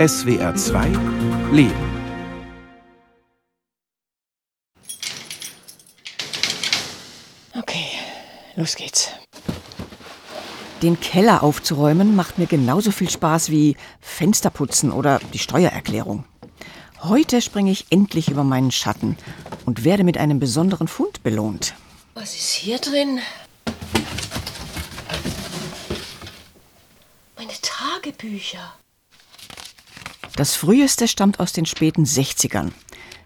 SWR 2 Leben. Okay, los geht's. Den Keller aufzuräumen macht mir genauso viel Spaß wie Fensterputzen oder die Steuererklärung. Heute springe ich endlich über meinen Schatten und werde mit einem besonderen Fund belohnt. Was ist hier drin? Meine Tagebücher. Das früheste stammt aus den späten 60ern.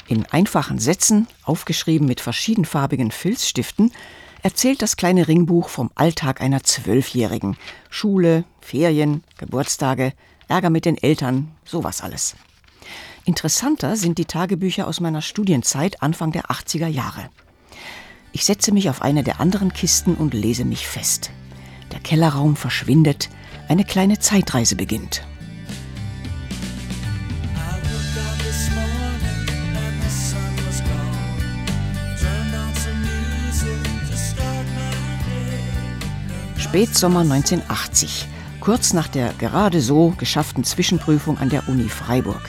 In einfachen Sätzen, aufgeschrieben mit verschiedenfarbigen Filzstiften, erzählt das kleine Ringbuch vom Alltag einer Zwölfjährigen. Schule, Ferien, Geburtstage, Ärger mit den Eltern, sowas alles. Interessanter sind die Tagebücher aus meiner Studienzeit Anfang der 80er Jahre. Ich setze mich auf eine der anderen Kisten und lese mich fest. Der Kellerraum verschwindet, eine kleine Zeitreise beginnt. Spätsommer 1980, kurz nach der gerade so geschafften Zwischenprüfung an der Uni Freiburg.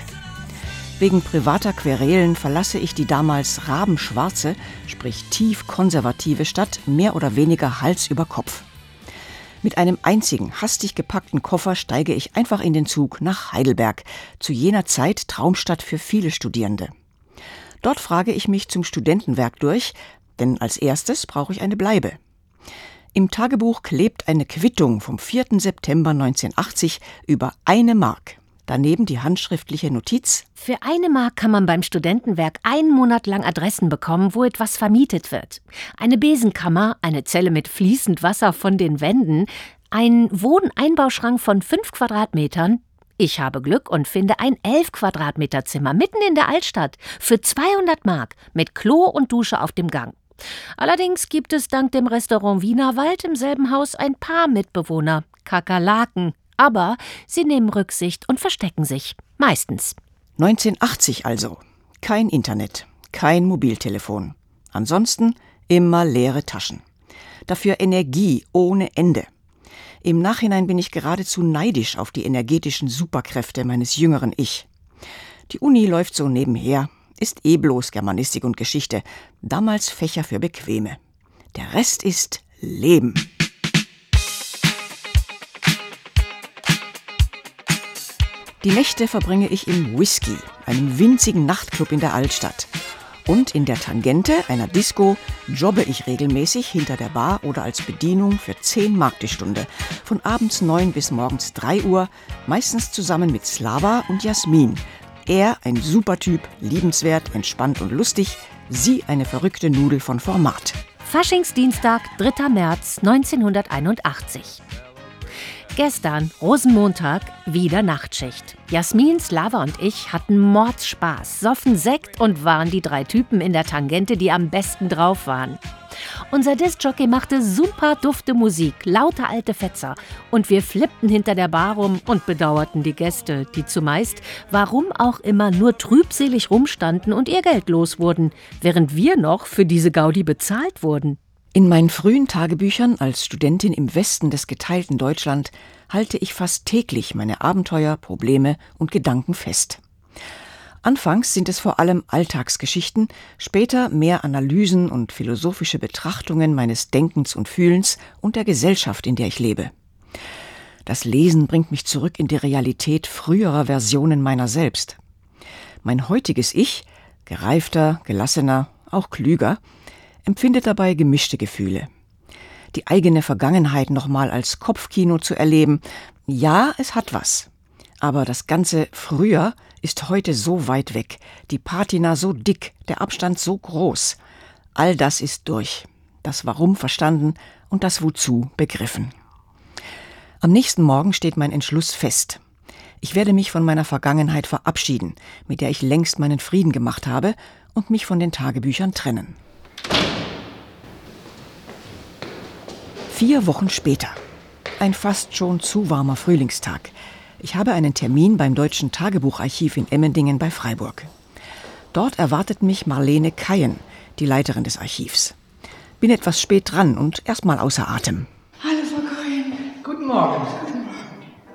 Wegen privater Querelen verlasse ich die damals rabenschwarze, sprich tief konservative Stadt mehr oder weniger Hals über Kopf. Mit einem einzigen, hastig gepackten Koffer steige ich einfach in den Zug nach Heidelberg, zu jener Zeit Traumstadt für viele Studierende. Dort frage ich mich zum Studentenwerk durch, denn als erstes brauche ich eine Bleibe. Im Tagebuch klebt eine Quittung vom 4. September 1980 über eine Mark. Daneben die handschriftliche Notiz. Für eine Mark kann man beim Studentenwerk einen Monat lang Adressen bekommen, wo etwas vermietet wird. Eine Besenkammer, eine Zelle mit fließend Wasser von den Wänden, ein Wohneinbauschrank von fünf Quadratmetern. Ich habe Glück und finde ein elf Quadratmeter Zimmer mitten in der Altstadt für 200 Mark mit Klo und Dusche auf dem Gang. Allerdings gibt es dank dem Restaurant Wienerwald im selben Haus ein paar Mitbewohner, Kakerlaken, aber sie nehmen Rücksicht und verstecken sich. Meistens. 1980 also. Kein Internet, kein Mobiltelefon. Ansonsten immer leere Taschen. Dafür Energie ohne Ende. Im Nachhinein bin ich geradezu neidisch auf die energetischen Superkräfte meines jüngeren Ich. Die Uni läuft so nebenher, ist eh bloß Germanistik und Geschichte, damals Fächer für Bequeme. Der Rest ist Leben. Die Nächte verbringe ich im Whisky, einem winzigen Nachtclub in der Altstadt. Und in der Tangente einer Disco jobbe ich regelmäßig hinter der Bar oder als Bedienung für 10 Mark die Stunde. Von abends 9 bis morgens 3 Uhr, meistens zusammen mit Slava und Jasmin. Er ein super Typ, liebenswert, entspannt und lustig. Sie eine verrückte Nudel von Format. Faschingsdienstag, 3. März 1981. Gestern, Rosenmontag, wieder Nachtschicht. Jasmin, Slava und ich hatten Mordspaß, soffen Sekt und waren die drei Typen in der Tangente, die am besten drauf waren. Unser Discjockey machte super dufte Musik, lauter alte Fetzer. Und wir flippten hinter der Bar rum und bedauerten die Gäste, die zumeist, warum auch immer, nur trübselig rumstanden und ihr Geld los wurden, während wir noch für diese Gaudi bezahlt wurden. In meinen frühen Tagebüchern als Studentin im Westen des geteilten Deutschland halte ich fast täglich meine Abenteuer, Probleme und Gedanken fest. Anfangs sind es vor allem Alltagsgeschichten, später mehr Analysen und philosophische Betrachtungen meines Denkens und Fühlens und der Gesellschaft, in der ich lebe. Das Lesen bringt mich zurück in die Realität früherer Versionen meiner selbst. Mein heutiges Ich, gereifter, gelassener, auch klüger, empfindet dabei gemischte Gefühle. Die eigene Vergangenheit nochmal als Kopfkino zu erleben, ja, es hat was. Aber das Ganze früher ist heute so weit weg, die Patina so dick, der Abstand so groß. All das ist durch. Das Warum verstanden und das Wozu begriffen. Am nächsten Morgen steht mein Entschluss fest. Ich werde mich von meiner Vergangenheit verabschieden, mit der ich längst meinen Frieden gemacht habe, und mich von den Tagebüchern trennen. Vier Wochen später. Ein fast schon zu warmer Frühlingstag. Ich habe einen Termin beim Deutschen Tagebucharchiv in Emmendingen bei Freiburg. Dort erwartet mich Marlene Kayen, die Leiterin des Archivs. Bin etwas spät dran und erstmal außer Atem. Hallo, Frau Kayen. Guten Morgen.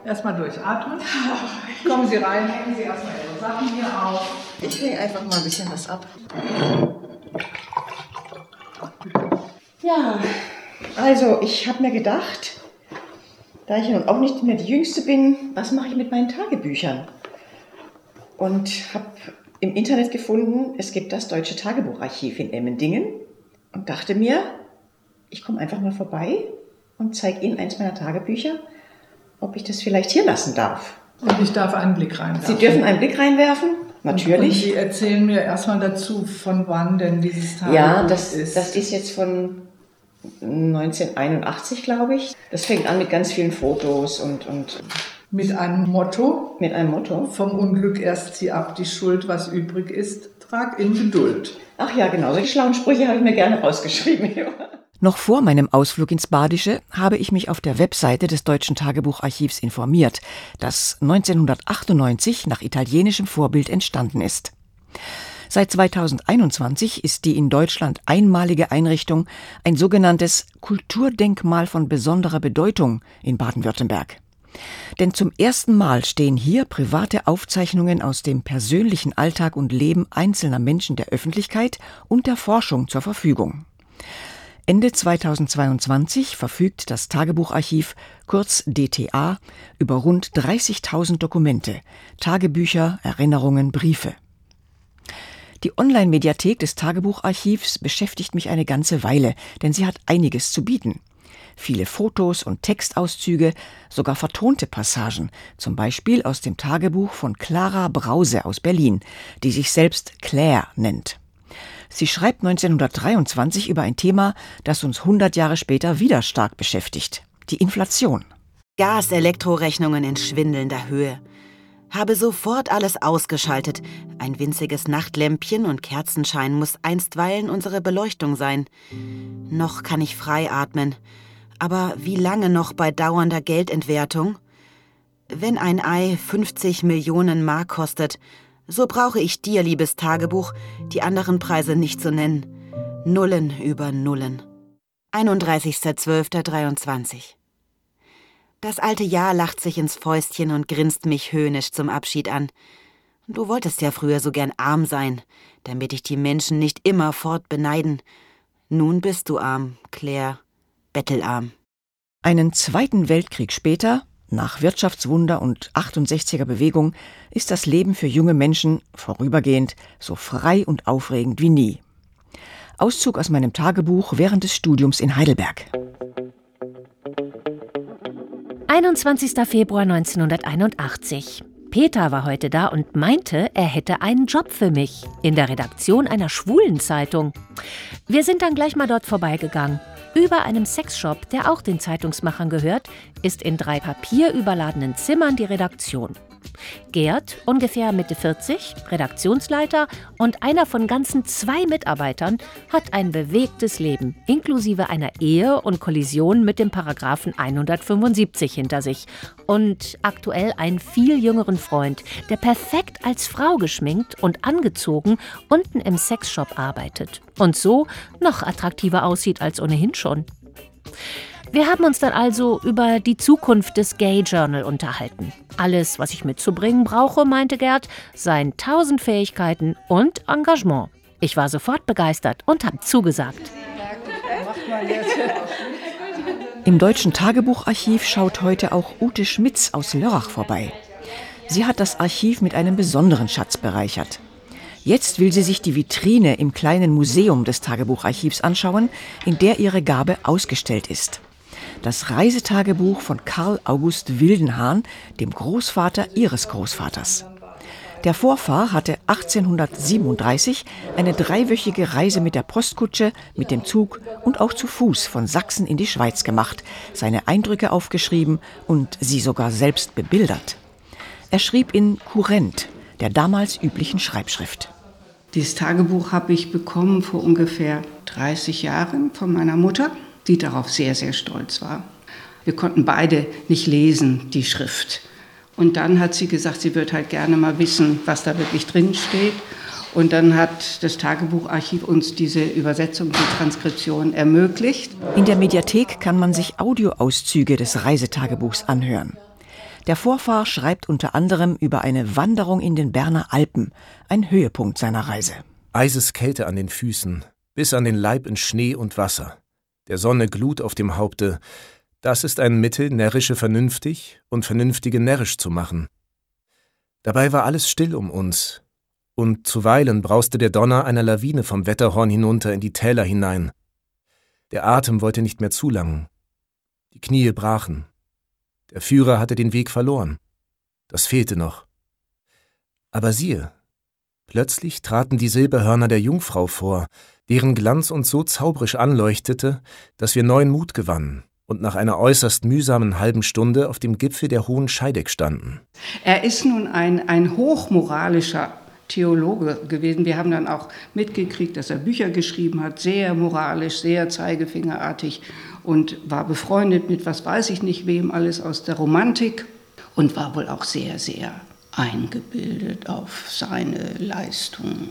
Erstmal durchatmen. Kommen Sie rein, hängen Sie erstmal Ihre Sachen hier auf. Ich lege einfach mal ein bisschen was ab. Ja, also ich habe mir gedacht, da ich nun auch nicht mehr die Jüngste bin, was mache ich mit meinen Tagebüchern? Und habe im Internet gefunden, es gibt das Deutsche Tagebucharchiv in Emmendingen und dachte mir, ich komme einfach mal vorbei und zeige Ihnen eins meiner Tagebücher, ob ich das vielleicht hier lassen darf. Und ich darf einen Blick reinwerfen. Sie dürfen einen Blick reinwerfen, natürlich. Und Sie erzählen mir erstmal dazu, von wann denn dieses Tagebuch ja, das ist. das ist jetzt von 1981, glaube ich. Das fängt an mit ganz vielen Fotos und, und mit einem Motto. mit einem Motto. Vom Unglück erst zieh ab die Schuld, was übrig ist, trag in Geduld. Ach ja, genau, solche schlauen Sprüche habe ich mir gerne rausgeschrieben. Noch vor meinem Ausflug ins Badische habe ich mich auf der Webseite des Deutschen Tagebucharchivs informiert, das 1998 nach italienischem Vorbild entstanden ist. Seit 2021 ist die in Deutschland einmalige Einrichtung ein sogenanntes Kulturdenkmal von besonderer Bedeutung in Baden-Württemberg. Denn zum ersten Mal stehen hier private Aufzeichnungen aus dem persönlichen Alltag und Leben einzelner Menschen der Öffentlichkeit und der Forschung zur Verfügung. Ende 2022 verfügt das Tagebucharchiv, kurz DTA, über rund 30.000 Dokumente, Tagebücher, Erinnerungen, Briefe. Die Online-Mediathek des Tagebucharchivs beschäftigt mich eine ganze Weile, denn sie hat einiges zu bieten. Viele Fotos und Textauszüge, sogar vertonte Passagen, zum Beispiel aus dem Tagebuch von Clara Brause aus Berlin, die sich selbst Claire nennt. Sie schreibt 1923 über ein Thema, das uns 100 Jahre später wieder stark beschäftigt, die Inflation. Gas-Elektrorechnungen in schwindelnder Höhe. Habe sofort alles ausgeschaltet. Ein winziges Nachtlämpchen und Kerzenschein muss einstweilen unsere Beleuchtung sein. Noch kann ich frei atmen. Aber wie lange noch bei dauernder Geldentwertung? Wenn ein Ei 50 Millionen Mark kostet, so brauche ich dir, liebes Tagebuch, die anderen Preise nicht zu nennen. Nullen über Nullen. 31.12.23 Das alte Jahr lacht sich ins Fäustchen und grinst mich höhnisch zum Abschied an. Du wolltest ja früher so gern arm sein, damit dich die Menschen nicht immer fort beneiden. Nun bist du arm, Claire, bettelarm. Einen Zweiten Weltkrieg später, nach Wirtschaftswunder und 68er Bewegung, ist das Leben für junge Menschen vorübergehend so frei und aufregend wie nie. Auszug aus meinem Tagebuch während des Studiums in Heidelberg. 21. Februar 1981. Peter war heute da und meinte, er hätte einen Job für mich in der Redaktion einer schwulen Zeitung. Wir sind dann gleich mal dort vorbeigegangen. Über einem Sexshop, der auch den Zeitungsmachern gehört, ist in drei papierüberladenen Zimmern die Redaktion. Gerd, ungefähr Mitte 40, Redaktionsleiter und einer von ganzen zwei Mitarbeitern, hat ein bewegtes Leben, inklusive einer Ehe und Kollision mit dem Paragraphen 175 hinter sich und aktuell einen viel jüngeren Freund, der perfekt als Frau geschminkt und angezogen unten im Sexshop arbeitet und so noch attraktiver aussieht als ohnehin schon. Wir haben uns dann also über die Zukunft des Gay Journal unterhalten. Alles, was ich mitzubringen brauche, meinte Gerd, seien tausend Fähigkeiten und Engagement. Ich war sofort begeistert und habe zugesagt. Im Deutschen Tagebucharchiv schaut heute auch Ute Schmitz aus Lörrach vorbei. Sie hat das Archiv mit einem besonderen Schatz bereichert. Jetzt will sie sich die Vitrine im kleinen Museum des Tagebucharchivs anschauen, in der ihre Gabe ausgestellt ist das Reisetagebuch von Karl August Wildenhahn, dem Großvater ihres Großvaters. Der Vorfahr hatte 1837 eine dreiwöchige Reise mit der Postkutsche, mit dem Zug und auch zu Fuß von Sachsen in die Schweiz gemacht, seine Eindrücke aufgeschrieben und sie sogar selbst bebildert. Er schrieb in Kurrent, der damals üblichen Schreibschrift. Dieses Tagebuch habe ich bekommen vor ungefähr 30 Jahren von meiner Mutter die darauf sehr, sehr stolz war. Wir konnten beide nicht lesen, die Schrift. Und dann hat sie gesagt, sie wird halt gerne mal wissen, was da wirklich drin steht. Und dann hat das Tagebucharchiv uns diese Übersetzung, die Transkription ermöglicht. In der Mediathek kann man sich Audioauszüge des Reisetagebuchs anhören. Der Vorfahr schreibt unter anderem über eine Wanderung in den Berner Alpen, ein Höhepunkt seiner Reise. Eiseskälte an den Füßen, bis an den Leib in Schnee und Wasser, der Sonne Glut auf dem Haupte, das ist ein Mittel, närrische vernünftig und vernünftige närrisch zu machen. Dabei war alles still um uns, und zuweilen brauste der Donner einer Lawine vom Wetterhorn hinunter in die Täler hinein. Der Atem wollte nicht mehr zulangen. Die Knie brachen. Der Führer hatte den Weg verloren. Das fehlte noch. Aber siehe, plötzlich traten die Silberhörner der Jungfrau vor, deren Glanz uns so zauberisch anleuchtete, dass wir neuen Mut gewannen und nach einer äußerst mühsamen halben Stunde auf dem Gipfel der Hohen Scheideck standen. Er ist nun ein, ein hochmoralischer Theologe gewesen. Wir haben dann auch mitgekriegt, dass er Bücher geschrieben hat, sehr moralisch, sehr zeigefingerartig und war befreundet mit was weiß ich nicht wem alles aus der Romantik und war wohl auch sehr, sehr eingebildet auf seine Leistung.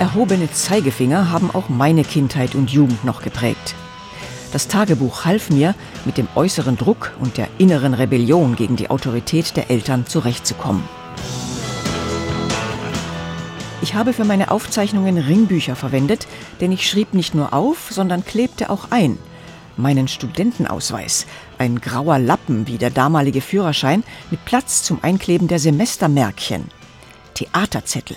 Erhobene Zeigefinger haben auch meine Kindheit und Jugend noch geprägt. Das Tagebuch half mir, mit dem äußeren Druck und der inneren Rebellion gegen die Autorität der Eltern zurechtzukommen. Ich habe für meine Aufzeichnungen Ringbücher verwendet, denn ich schrieb nicht nur auf, sondern klebte auch ein. Meinen Studentenausweis, ein grauer Lappen wie der damalige Führerschein mit Platz zum Einkleben der Semestermärkchen. Theaterzettel,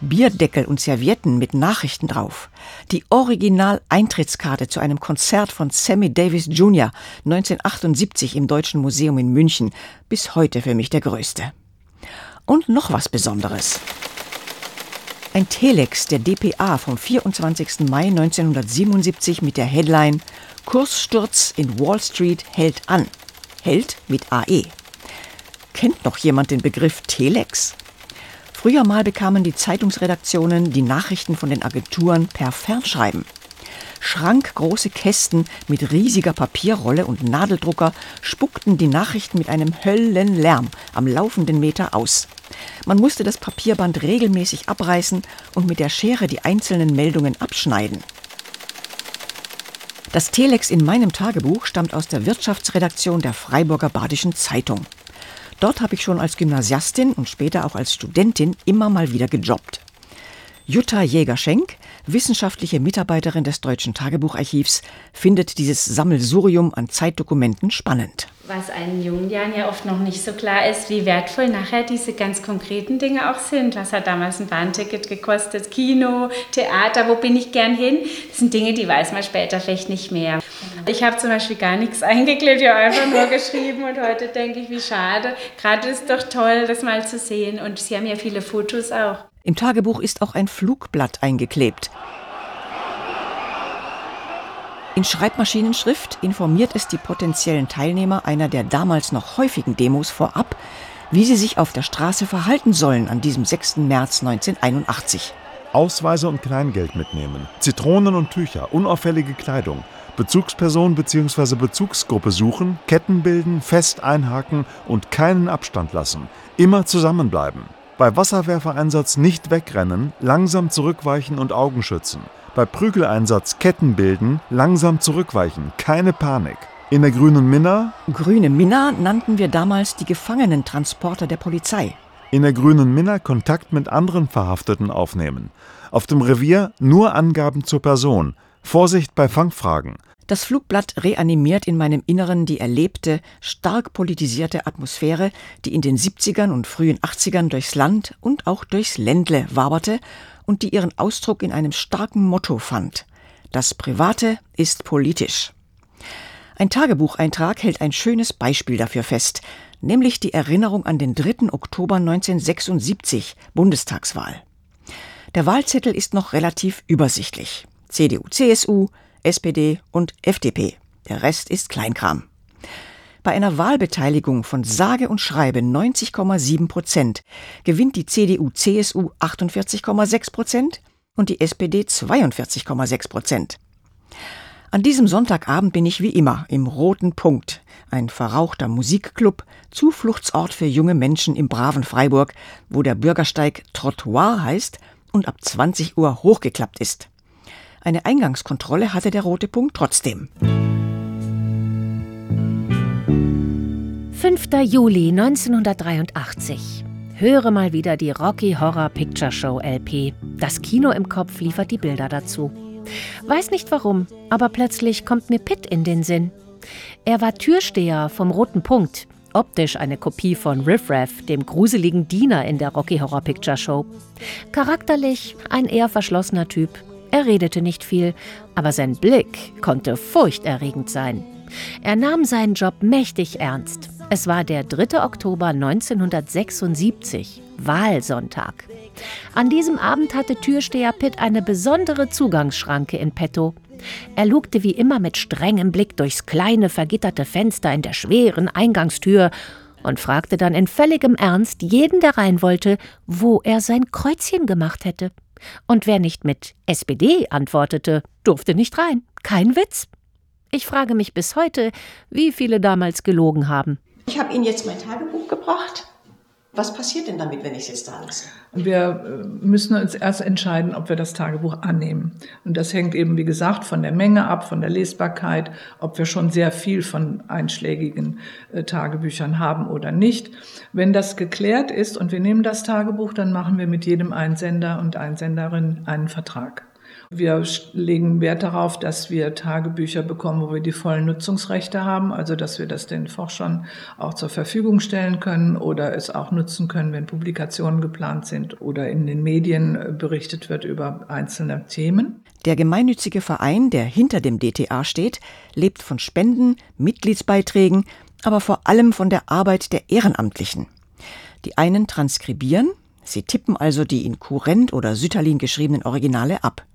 Bierdeckel und Servietten mit Nachrichten drauf. Die Original-Eintrittskarte zu einem Konzert von Sammy Davis Jr. 1978 im Deutschen Museum in München, bis heute für mich der größte. Und noch was Besonderes. Ein Telex der DPA vom 24. Mai 1977 mit der Headline Kurssturz in Wall Street hält an. Hält mit AE. Kennt noch jemand den Begriff Telex? Früher mal bekamen die Zeitungsredaktionen die Nachrichten von den Agenturen per Fernschreiben. Schrankgroße Kästen mit riesiger Papierrolle und Nadeldrucker spuckten die Nachrichten mit einem Höllenlärm am laufenden Meter aus. Man musste das Papierband regelmäßig abreißen und mit der Schere die einzelnen Meldungen abschneiden. Das Telex in meinem Tagebuch stammt aus der Wirtschaftsredaktion der Freiburger Badischen Zeitung. Dort habe ich schon als Gymnasiastin und später auch als Studentin immer mal wieder gejobbt. Jutta Jäger-Schenk, wissenschaftliche Mitarbeiterin des Deutschen Tagebucharchivs, findet dieses Sammelsurium an Zeitdokumenten spannend was einen jungen Jahren ja oft noch nicht so klar ist, wie wertvoll nachher diese ganz konkreten Dinge auch sind. Was hat damals ein Bahnticket gekostet? Kino, Theater, wo bin ich gern hin? Das sind Dinge, die weiß man später vielleicht nicht mehr. Ich habe zum Beispiel gar nichts eingeklebt, ich habe einfach nur geschrieben und heute denke ich, wie schade. Gerade ist doch toll, das mal zu sehen und Sie haben ja viele Fotos auch. Im Tagebuch ist auch ein Flugblatt eingeklebt. In Schreibmaschinenschrift informiert es die potenziellen Teilnehmer einer der damals noch häufigen Demos vorab, wie sie sich auf der Straße verhalten sollen an diesem 6. März 1981. Ausweise und Kleingeld mitnehmen, Zitronen und Tücher, unauffällige Kleidung, Bezugsperson bzw. Bezugsgruppe suchen, Ketten bilden, fest einhaken und keinen Abstand lassen. Immer zusammenbleiben. Bei Wasserwerfereinsatz nicht wegrennen, langsam zurückweichen und Augen schützen. Bei Prügeleinsatz Ketten bilden, langsam zurückweichen, keine Panik. In der grünen Minna? Grüne Minna nannten wir damals die Gefangenentransporter der Polizei. In der grünen Minna Kontakt mit anderen Verhafteten aufnehmen. Auf dem Revier nur Angaben zur Person. Vorsicht bei Fangfragen. Das Flugblatt reanimiert in meinem Inneren die erlebte, stark politisierte Atmosphäre, die in den 70ern und frühen 80ern durchs Land und auch durchs Ländle waberte und die ihren Ausdruck in einem starken Motto fand. Das Private ist politisch. Ein Tagebucheintrag hält ein schönes Beispiel dafür fest, nämlich die Erinnerung an den 3. Oktober 1976, Bundestagswahl. Der Wahlzettel ist noch relativ übersichtlich. CDU, CSU, SPD und FDP. Der Rest ist Kleinkram. Bei einer Wahlbeteiligung von sage und schreibe 90,7 Prozent gewinnt die CDU-CSU 48,6 Prozent und die SPD 42,6 Prozent. An diesem Sonntagabend bin ich wie immer im Roten Punkt, ein verrauchter Musikclub, Zufluchtsort für junge Menschen im braven Freiburg, wo der Bürgersteig Trottoir heißt und ab 20 Uhr hochgeklappt ist. Eine Eingangskontrolle hatte der Rote Punkt trotzdem. 5. Juli 1983. Höre mal wieder die Rocky Horror Picture Show LP. Das Kino im Kopf liefert die Bilder dazu. Weiß nicht warum, aber plötzlich kommt mir Pitt in den Sinn. Er war Türsteher vom Roten Punkt, optisch eine Kopie von Riff Raff, dem gruseligen Diener in der Rocky Horror Picture Show. Charakterlich ein eher verschlossener Typ. Er redete nicht viel, aber sein Blick konnte furchterregend sein. Er nahm seinen Job mächtig ernst. Es war der 3. Oktober 1976, Wahlsonntag. An diesem Abend hatte Türsteher Pitt eine besondere Zugangsschranke in petto. Er lugte wie immer mit strengem Blick durchs kleine vergitterte Fenster in der schweren Eingangstür und fragte dann in völligem Ernst jeden, der rein wollte, wo er sein Kreuzchen gemacht hätte. Und wer nicht mit SPD antwortete, durfte nicht rein. Kein Witz. Ich frage mich bis heute, wie viele damals gelogen haben. Ich habe Ihnen jetzt mein Tagebuch gebracht. Was passiert denn damit, wenn ich es jetzt da lasse? Wir äh, müssen uns erst entscheiden, ob wir das Tagebuch annehmen. Und das hängt eben, wie gesagt, von der Menge ab, von der Lesbarkeit, ob wir schon sehr viel von einschlägigen äh, Tagebüchern haben oder nicht. Wenn das geklärt ist und wir nehmen das Tagebuch, dann machen wir mit jedem Einsender und Einsenderin einen Vertrag. Wir legen Wert darauf, dass wir Tagebücher bekommen, wo wir die vollen Nutzungsrechte haben, also dass wir das den Forschern auch zur Verfügung stellen können oder es auch nutzen können, wenn Publikationen geplant sind oder in den Medien äh, berichtet wird über einzelne Themen. Der gemeinnützige Verein, der hinter dem DTA steht, lebt von Spenden, Mitgliedsbeiträgen, aber vor allem von der Arbeit der Ehrenamtlichen. Die einen transkribieren, sie tippen also die in Kurrent oder Sütterlin geschriebenen Originale ab.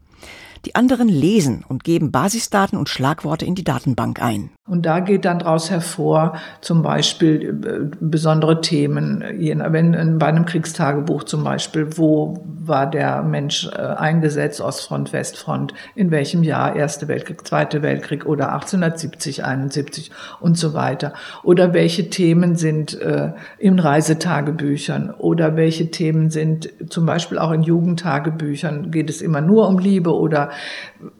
Die anderen lesen und geben Basisdaten und Schlagworte in die Datenbank ein. Und da geht dann daraus hervor, zum Beispiel äh, besondere Themen, wenn bei einem Kriegstagebuch zum Beispiel, wo war der Mensch äh, eingesetzt, Ostfront, Westfront, in welchem Jahr, Erste Weltkrieg, Zweite Weltkrieg oder 1870, 71 und so weiter. Oder welche Themen sind äh, in Reisetagebüchern oder welche Themen sind zum Beispiel auch in Jugendtagebüchern, geht es immer nur um Liebe oder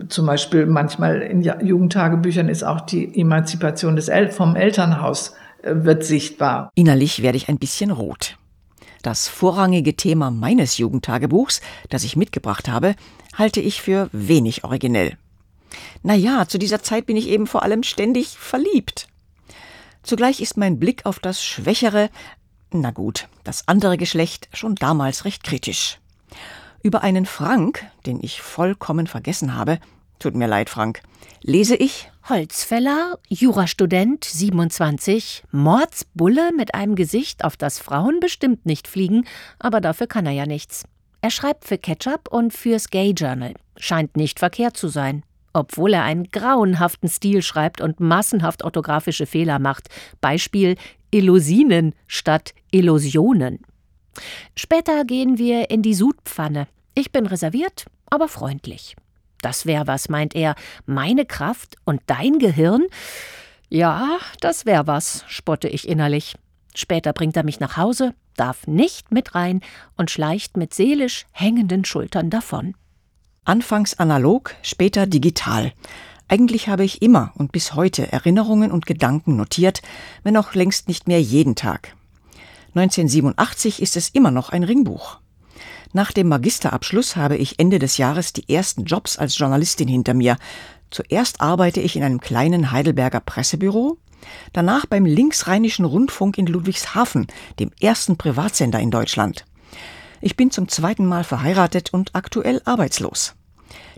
zum Beispiel manchmal in Jugendtagebüchern ist auch die Emanzipation des El vom Elternhaus äh, wird sichtbar. Innerlich werde ich ein bisschen rot. Das vorrangige Thema meines Jugendtagebuchs, das ich mitgebracht habe, halte ich für wenig originell. Naja, zu dieser Zeit bin ich eben vor allem ständig verliebt. Zugleich ist mein Blick auf das schwächere, na gut, das andere Geschlecht schon damals recht kritisch. Über einen Frank, den ich vollkommen vergessen habe, tut mir leid, Frank, lese ich Holzfäller, Jurastudent, 27, Mordsbulle mit einem Gesicht, auf das Frauen bestimmt nicht fliegen, aber dafür kann er ja nichts. Er schreibt für Ketchup und fürs Gay Journal. Scheint nicht verkehrt zu sein. Obwohl er einen grauenhaften Stil schreibt und massenhaft orthografische Fehler macht. Beispiel Illusinen statt Illusionen. Später gehen wir in die Sudpfanne. Ich bin reserviert, aber freundlich. Das wär was, meint er. Meine Kraft und dein Gehirn? Ja, das wär was, spotte ich innerlich. Später bringt er mich nach Hause, darf nicht mit rein und schleicht mit seelisch hängenden Schultern davon. Anfangs analog, später digital. Eigentlich habe ich immer und bis heute Erinnerungen und Gedanken notiert, wenn auch längst nicht mehr jeden Tag. 1987 ist es immer noch ein Ringbuch. Nach dem Magisterabschluss habe ich Ende des Jahres die ersten Jobs als Journalistin hinter mir. Zuerst arbeite ich in einem kleinen Heidelberger Pressebüro, danach beim Linksrheinischen Rundfunk in Ludwigshafen, dem ersten Privatsender in Deutschland. Ich bin zum zweiten Mal verheiratet und aktuell arbeitslos.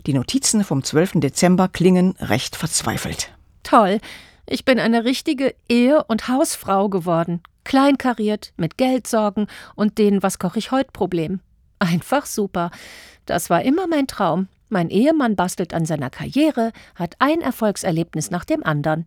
Die Notizen vom 12. Dezember klingen recht verzweifelt. Toll. Ich bin eine richtige Ehe- und Hausfrau geworden. Kleinkariert, mit Geldsorgen und den Was koche ich heut Problem. Einfach super. Das war immer mein Traum. Mein Ehemann bastelt an seiner Karriere, hat ein Erfolgserlebnis nach dem anderen.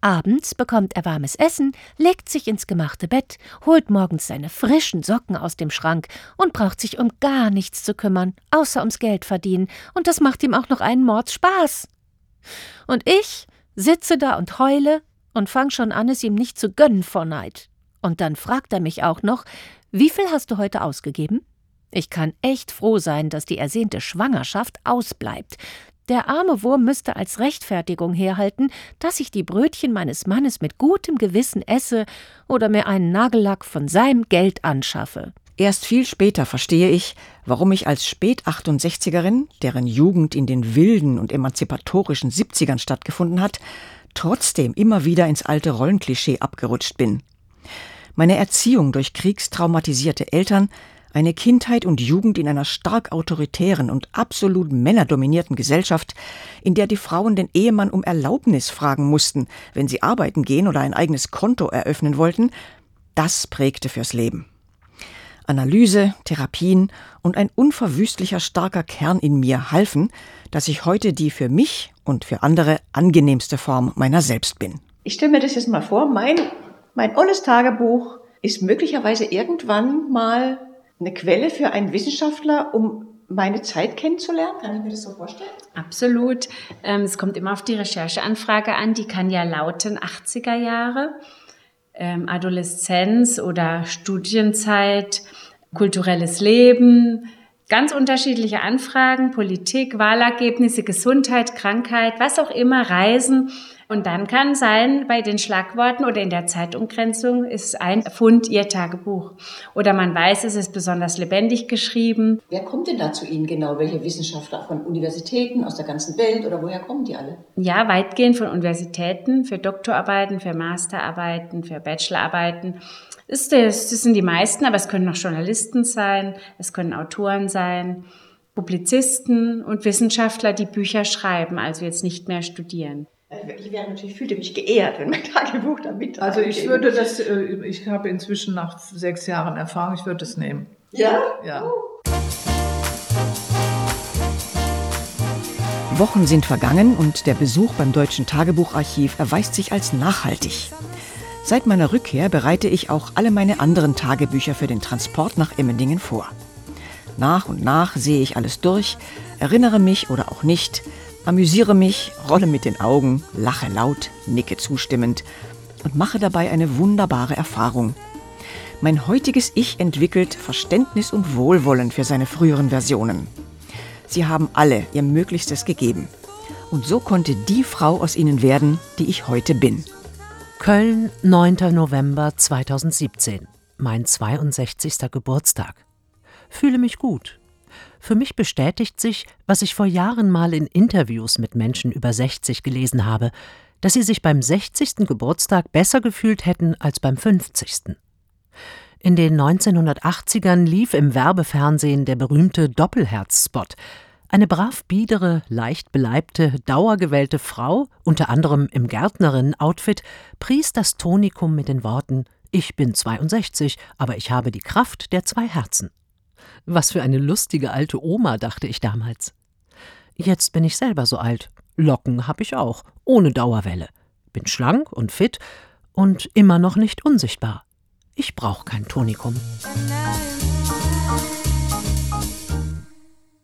Abends bekommt er warmes Essen, legt sich ins gemachte Bett, holt morgens seine frischen Socken aus dem Schrank und braucht sich um gar nichts zu kümmern, außer ums Geld verdienen, und das macht ihm auch noch einen Mordspaß. Und ich sitze da und heule und fang schon an, es ihm nicht zu gönnen vor Neid. Und dann fragt er mich auch noch, wie viel hast du heute ausgegeben? Ich kann echt froh sein, dass die ersehnte Schwangerschaft ausbleibt. Der arme Wurm müsste als Rechtfertigung herhalten, dass ich die Brötchen meines Mannes mit gutem Gewissen esse oder mir einen Nagellack von seinem Geld anschaffe. Erst viel später verstehe ich, warum ich als Spät-68erin, deren Jugend in den wilden und emanzipatorischen 70ern stattgefunden hat, trotzdem immer wieder ins alte Rollenklischee abgerutscht bin. Meine Erziehung durch kriegstraumatisierte Eltern eine Kindheit und Jugend in einer stark autoritären und absolut männerdominierten Gesellschaft, in der die Frauen den Ehemann um Erlaubnis fragen mussten, wenn sie arbeiten gehen oder ein eigenes Konto eröffnen wollten, das prägte fürs Leben. Analyse, Therapien und ein unverwüstlicher starker Kern in mir halfen, dass ich heute die für mich und für andere angenehmste Form meiner selbst bin. Ich stelle mir das jetzt mal vor, mein, mein olles Tagebuch ist möglicherweise irgendwann mal eine Quelle für einen Wissenschaftler, um meine Zeit kennenzulernen? Kann ich mir das so vorstellen? Absolut. Ähm, es kommt immer auf die Rechercheanfrage an. Die kann ja lauten 80er Jahre, ähm, Adoleszenz oder Studienzeit, kulturelles Leben, ganz unterschiedliche Anfragen, Politik, Wahlergebnisse, Gesundheit, Krankheit, was auch immer, Reisen. Und dann kann sein, bei den Schlagworten oder in der Zeitumgrenzung ist ein Fund Ihr Tagebuch. Oder man weiß, es ist besonders lebendig geschrieben. Wer kommt denn da zu Ihnen genau? Welche Wissenschaftler von Universitäten aus der ganzen Welt oder woher kommen die alle? Ja, weitgehend von Universitäten für Doktorarbeiten, für Masterarbeiten, für Bachelorarbeiten. Das, das sind die meisten, aber es können auch Journalisten sein, es können Autoren sein. Publizisten und Wissenschaftler, die Bücher schreiben, also jetzt nicht mehr studieren. Ich wäre natürlich, fühlte mich geehrt, wenn mein Tagebuch da mit Also ich würde das, äh, ich habe inzwischen nach sechs Jahren Erfahrung, ich würde es nehmen. Ja? Ja. Wochen sind vergangen und der Besuch beim Deutschen Tagebucharchiv erweist sich als nachhaltig. Seit meiner Rückkehr bereite ich auch alle meine anderen Tagebücher für den Transport nach Emmendingen vor. Nach und nach sehe ich alles durch, erinnere mich oder auch nicht, amüsiere mich, rolle mit den Augen, lache laut, nicke zustimmend und mache dabei eine wunderbare Erfahrung. Mein heutiges Ich entwickelt Verständnis und Wohlwollen für seine früheren Versionen. Sie haben alle ihr Möglichstes gegeben. Und so konnte die Frau aus ihnen werden, die ich heute bin. Köln, 9. November 2017. Mein 62. Geburtstag. Fühle mich gut, für mich bestätigt sich, was ich vor Jahren mal in Interviews mit Menschen über 60 gelesen habe, dass sie sich beim 60. Geburtstag besser gefühlt hätten als beim 50. In den 1980ern lief im Werbefernsehen der berühmte Doppelherz-Spot. Eine brav biedere, leicht beleibte, dauergewählte Frau, unter anderem im Gärtnerinnen-Outfit, pries das Tonikum mit den Worten: Ich bin 62, aber ich habe die Kraft der zwei Herzen. Was für eine lustige alte Oma, dachte ich damals. Jetzt bin ich selber so alt. Locken habe ich auch, ohne Dauerwelle. Bin schlank und fit und immer noch nicht unsichtbar. Ich brauche kein Tonikum.